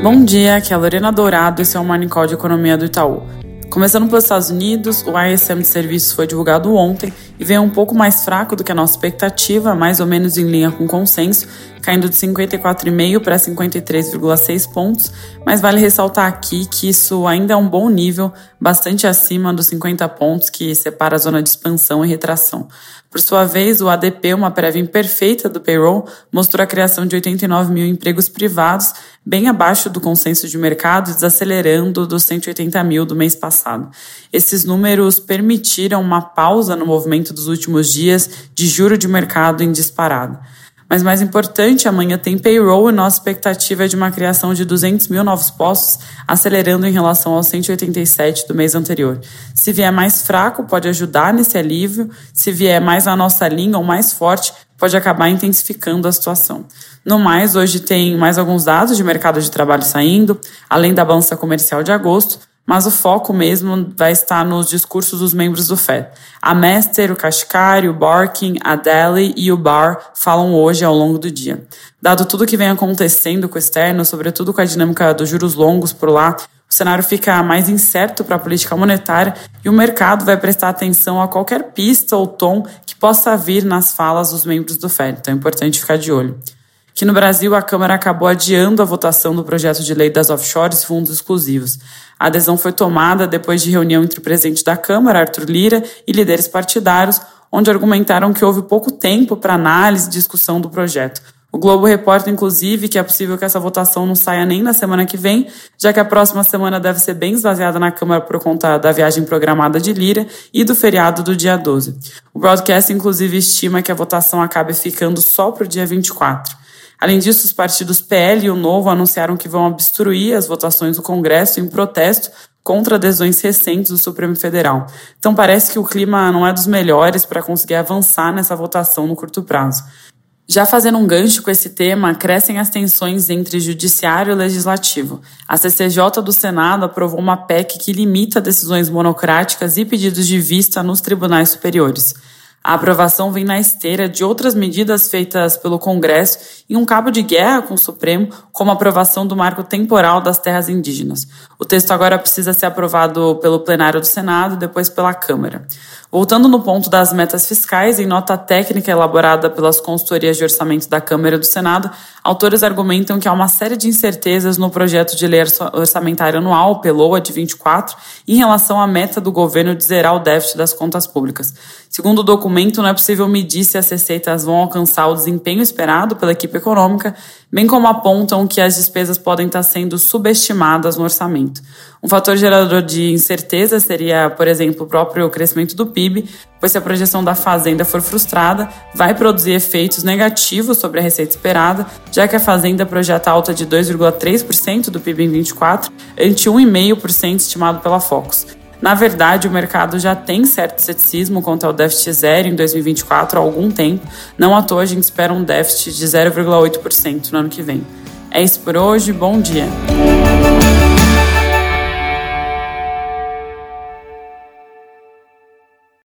Bom dia, aqui é a Lorena Dourado, esse é o Morning Call de Economia do Itaú. Começando pelos Estados Unidos, o ISM de serviços foi divulgado ontem e veio um pouco mais fraco do que a nossa expectativa, mais ou menos em linha com o consenso, caindo de 54,5 para 53,6 pontos, mas vale ressaltar aqui que isso ainda é um bom nível, bastante acima dos 50 pontos que separa a zona de expansão e retração. Por sua vez, o ADP, uma prévia imperfeita do payroll, mostrou a criação de 89 mil empregos privados, bem abaixo do consenso de mercado, desacelerando dos 180 mil do mês passado. Esses números permitiram uma pausa no movimento dos últimos dias de juro de mercado em disparada. Mas mais importante, amanhã tem payroll e nossa expectativa é de uma criação de 200 mil novos postos, acelerando em relação aos 187 do mês anterior. Se vier mais fraco, pode ajudar nesse alívio. Se vier mais na nossa linha ou mais forte, pode acabar intensificando a situação. No mais, hoje tem mais alguns dados de mercado de trabalho saindo, além da balança comercial de agosto, mas o foco mesmo vai estar nos discursos dos membros do FED. A Mester, o Kashkari, o Barkin, a Daly e o Barr falam hoje ao longo do dia. Dado tudo que vem acontecendo com o externo, sobretudo com a dinâmica dos juros longos por lá, o cenário fica mais incerto para a política monetária e o mercado vai prestar atenção a qualquer pista ou tom que possa vir nas falas dos membros do FED. Então é importante ficar de olho que no Brasil a Câmara acabou adiando a votação do projeto de lei das offshores fundos exclusivos. A adesão foi tomada depois de reunião entre o presidente da Câmara, Arthur Lira, e líderes partidários, onde argumentaram que houve pouco tempo para análise e discussão do projeto. O Globo reporta, inclusive, que é possível que essa votação não saia nem na semana que vem, já que a próxima semana deve ser bem esvaziada na Câmara por conta da viagem programada de Lira e do feriado do dia 12. O broadcast, inclusive, estima que a votação acabe ficando só para o dia 24. Além disso, os partidos PL e o Novo anunciaram que vão obstruir as votações do Congresso em protesto contra adesões recentes do Supremo Federal. Então parece que o clima não é dos melhores para conseguir avançar nessa votação no curto prazo. Já fazendo um gancho com esse tema, crescem as tensões entre judiciário e legislativo. A CCJ do Senado aprovou uma PEC que limita decisões monocráticas e pedidos de vista nos tribunais superiores. A aprovação vem na esteira de outras medidas feitas pelo Congresso em um cabo de guerra com o Supremo, como a aprovação do marco temporal das terras indígenas. O texto agora precisa ser aprovado pelo plenário do Senado e depois pela Câmara. Voltando no ponto das metas fiscais, em nota técnica elaborada pelas consultorias de orçamento da Câmara e do Senado, autores argumentam que há uma série de incertezas no projeto de lei orçamentária anual, PELOA, de 24, em relação à meta do governo de zerar o déficit das contas públicas. Segundo o documento, não é possível medir se as receitas vão alcançar o desempenho esperado pela equipe econômica, bem como apontam que as despesas podem estar sendo subestimadas no orçamento. Um fator gerador de incerteza seria, por exemplo, o próprio crescimento do PIB, pois se a projeção da Fazenda for frustrada, vai produzir efeitos negativos sobre a receita esperada, já que a Fazenda projeta alta de 2,3% do PIB em 24, ante 1,5% estimado pela Focus. Na verdade, o mercado já tem certo ceticismo quanto ao déficit zero em 2024 há algum tempo. Não à toa a gente espera um déficit de 0,8% no ano que vem. É isso por hoje, bom dia!